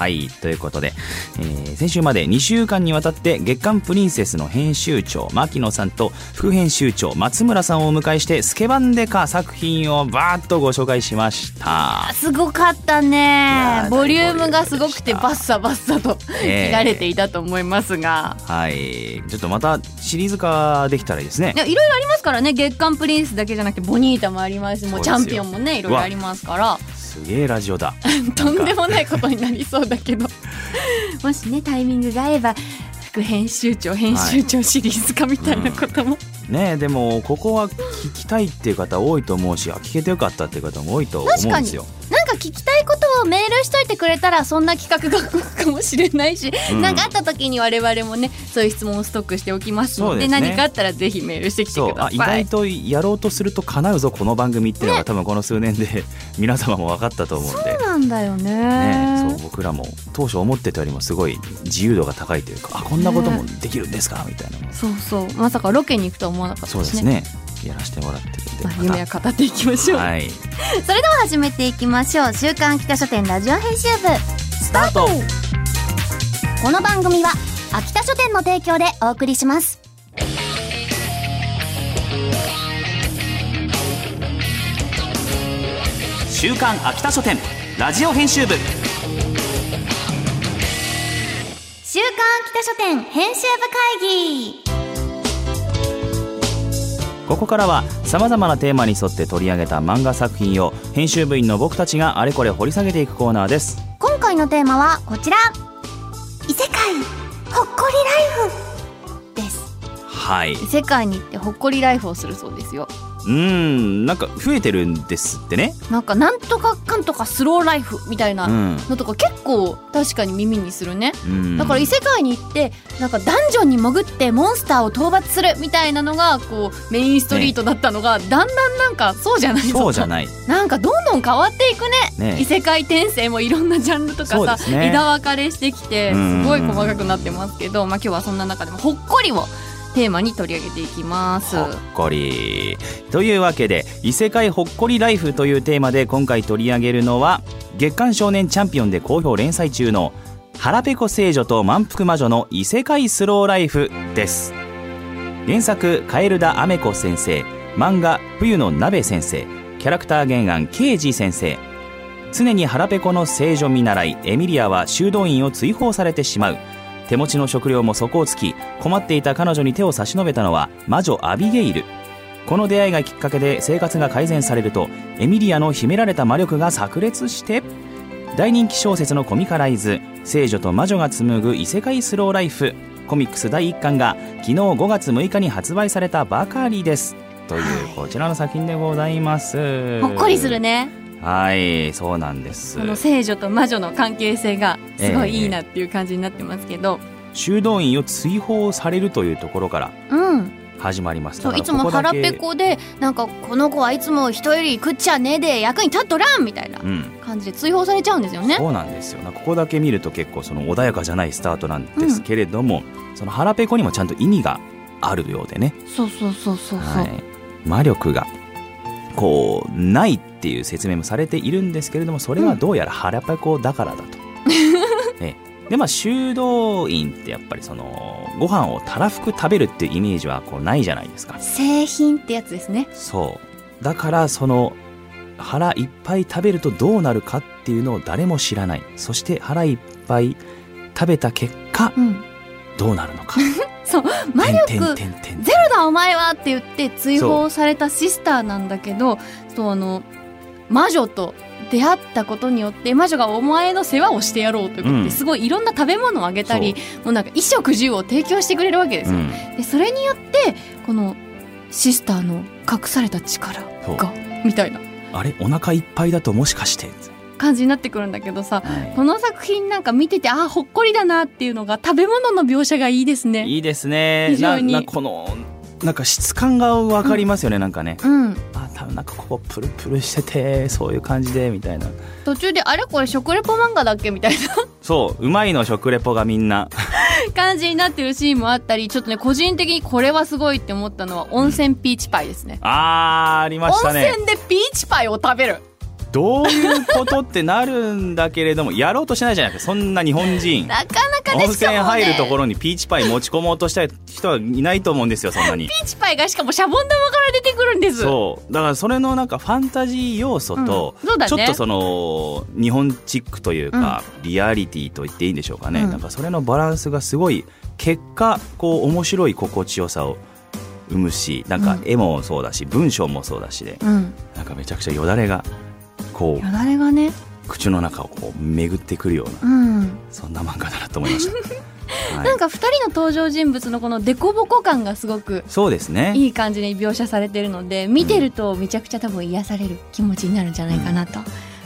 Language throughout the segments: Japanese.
はいということで、えー先週まで2週間にわたって月刊プリンセスの編集長牧野さんと副編集長松村さんをお迎えしてスケバンデカ作品をバーッとご紹介しました。すごかったやねーボリュームがすごくて大バッサバッサとええ。切られていたと思いますが、はい。ちょっとまたシリーズ化できたらいいですね。いろいろありますからね。月刊プリンスだけじゃなくてボニータもあります。しもうチャンピオンもねいろいろありますからすげえラジオだ。とんでもないことになりそうだけど。もしねタイミングが合えば副編集長編集長シリーズ化みたいなことも、ねえでもここは聞きたいっていう方多いと思うしあ聞けてよかったっていう方も多いと思うんですよか聞きたいことをメールしといてくれたらそんな企画が動くかもしれないし、うん。なんかあった時に我々もねそういう質問をストックしておきますのでね。何かあったらぜひメールしてきてください。あ意外とやろうとすると叶うぞこの番組っていうのが多分この数年で 皆様も分かったと思うんで。そうなんだよね。ね、そう僕らも当初思ってたよりもすごい自由度が高いというかあこんなこともできるんですかみたいな。のそうそう。まさかロケに行くとは思わなかったしね。そうですねやらせてもらってるんでまあ、夢は語っていきましょう、はい。それでは始めていきましょう。週刊秋田書店ラジオ編集部スタート。この番組は秋田書店の提供でお送りします。週刊秋田書店ラジオ編集部。週刊秋田書店編集部会議ここからはさまざまなテーマに沿って取り上げた漫画作品を編集部員の僕たちがあれこれ掘り下げていくコーナーです。今回のテーマはこちら。異世界。ほっこりライフ。です。はい。異世界に行ってほっこりライフをするそうですようーんなんか増えてるんですってね。なんかなんとかかんとかスローライフみたいなうん。のとか結構確かに耳にするね。うん。だから異世界に行ってなんかダンジョンに潜ってモンスターを討伐するみたいなのがこうメインストリートだったのが、だんだんなんかそうじゃないそうじゃない。なんかどんどん変わっていくね。ね異世界転生もいろんなジャンルとかさ、ね。枝分かれしてきてうん。すごい細かくなってますけど、まあ、今日はそんな中でもほっこりをテーマに取り上げていきます。ほっこり。というわけで異世界ほっこりライフというテーマで今回取り上げるのは月刊少年チャンピオンで好評連載中の腹ペコ聖女と満腹魔女の異世界スローライフです。原作カエルダアメコ先生。漫画冬の鍋先生。キャラクター原案ケイジ先生。常に腹ペコの聖女見習いエミリアは修道院を追放されてしまう。手持ちの食料も底をつき困っていた彼女に手を差し伸べたのは魔女アビゲイル。この出会いがきっかけで生活が改善されるとエミリアの秘められた魔力が炸裂して大人気小説のコミカライズ「聖女と魔女が紡ぐ異世界スローライフ」コミックス第1巻が昨日5月6日に発売されたばかりです。というこちらの作品でございます。ほっこりするね。はいそうなんです。この聖女と魔女の関係性がすごいいいなっていう感じになってますけど、修道院を追放されるというところからうん始まりますそういだからつも腹ペコでなんかこの子はいつも人より食っちゃねえで役に立っとらんみたいなうん感じで追放されちゃうんですよね。そうなんですよなここだけ見ると結構その穏やかじゃないスタートなんですけれども、その腹ペコにもちゃんと意味があるようでね、そうそうそうそうそう。はい、魔力がこうないっていう説明もされているんですけれどもそれはどうやら腹ペコだからだと。ええでまあ修道院ってやっぱりそのご飯をたらふく食べるっていうイメージはこうないじゃないですか。製品ってやつですね。そうだからその腹いっぱい食べるとどうなるかっていうのを誰も知らないそして腹いっぱい食べた結果うん。どうなるのか そう魔力ゼロだお前はって言って追放されたシスターなんだけどそうあの魔女と出会ったことによって魔女がお前の世話をしてやろうということで、うん。すごいいろんな食べ物をあげたりもうなんか衣食住を提供してくれるわけですよ。うん。でそれによってこのシスターの隠された力がみたいな。あれ？お腹いっぱいだともしかして、感じになってくるんだけどさはこの作品なんか見ててあーほっこりだなっていうのが食べ物の描写がいいですね。い、いいですね。非常に。このなんか質感がわかりますよね、なんかね。うんなんかここプルプルしててそういう感じでみたいな。途中であれこれ食レポ漫画だっけみたいそううまいの食レポがみんな。な 感じになってるシーンもあったりちょっとね個人的にこれはすごいって思ったのは温泉ピーチパイですね、あーありました温ね泉でピーチパイを食べるどういうことってなるんだけれどもやろうとしないじゃないですかそんな日本人。なかなかね。温泉入るところろにピーチパイ持ち込もうとした人はいないと思うんですよそんなに。ピーチパイがしかもシャボン玉から出てくるんです。そう。だからそれのなんかファンタジー要素と、うん。ね。ちょっとその日本チックというか、リアリティと言っていいんでしょうかね、うん。なんかそれのバランスがすごい結果こう面白い心地よさを生むしなんかうん。絵もそうだし文章もそうだしでうん。なんかめちゃくちゃよだれがこよだれがね。う口の中をこう巡ってくるようなうん。そんな漫画だなと思いました、はい。なんか2人の登場人物のこのデコボコ感がすごくそうですね。いい感じに描写されてるので見てるとめちゃくちゃ多分癒される気持ちになるんじゃないかなと、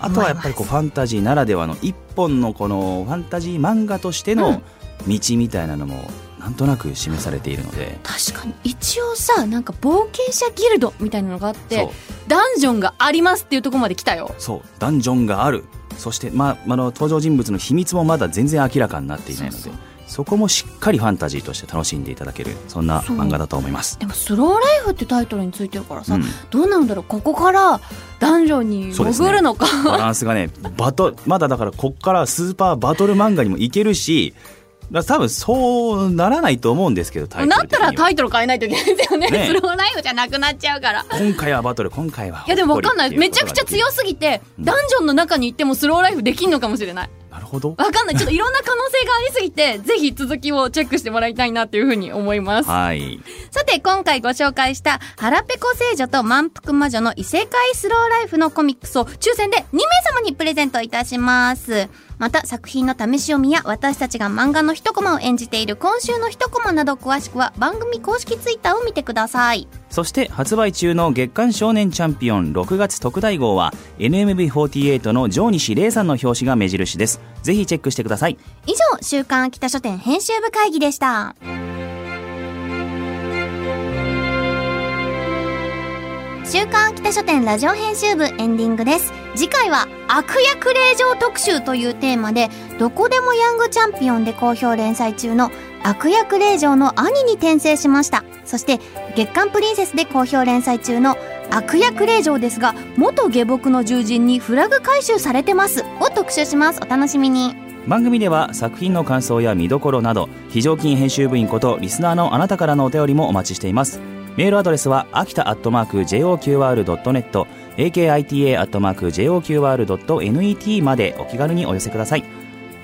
あとはやっぱりこうファンタジーならではの一本のこのファンタジー漫画としての道みたいなのもなんとなく示されているので、確かに。一応さなんか冒険者ギルドみたいなのがあってダンジョンがありますっていうところまで来たよ。そう。ダンジョンがある。そして、まあ、あの登場人物の秘密もまだ全然明らかになっていないのでそこもしっかりファンタジーとして楽しんでいただけるそんな漫画だと思います。でもスローライフってタイトルについてるからさ、うん。どうなるんだろうここからダンジョンに潜るのか、バランスがねバトまだだからこっからスーパーバトル漫画にもいけるしだ多分そうならないと思うんですけどタイトなったらタイトル変えないといけないですよね。ねスローライフじゃなくなっちゃうから。今回はバトル今回はいやでもわかんない。めちゃくちゃ強すぎて、うん。ダンジョンの中に行ってもスローライフできんのかもしれないほど。わかんない。ちょっといろんな可能性がありすぎて ぜひ続きをチェックしてもらいたいなっていうふうに思います。はい。さて今回ご紹介した「腹ペコ聖女と満腹魔女の異世界スローライフ」のコミックスを抽選で2名様にプレゼントいたします。また作品の試し読みや私たちが漫画の一コマを演じている今週の一コマなど詳しくは番組公式ツイッターを見てくださいそして発売中の月刊少年チャンピオン6月特大号は NMB48 の城西玲さんの表紙が目印です。ぜひチェックしてください。以上週刊秋田書店編集部会議でした。週刊秋田書店ラジオ編集部エンディングです。次回は悪役令嬢特集というテーマでどこでもヤングチャンピオンで好評連載中の悪役令嬢の兄に転生しました。そして月刊プリンセスで好評連載中の悪役令嬢ですが元下僕の獣人にフラグ回収されてますを特集します。お楽しみに。番組では作品の感想や見どころなど非常勤編集部員ことリスナーのあなたからのお便りもお待ちしています。メールアドレスは秋田アットマーク JOQR.net akita アットマーク JOQR.net までお気軽にお寄せください。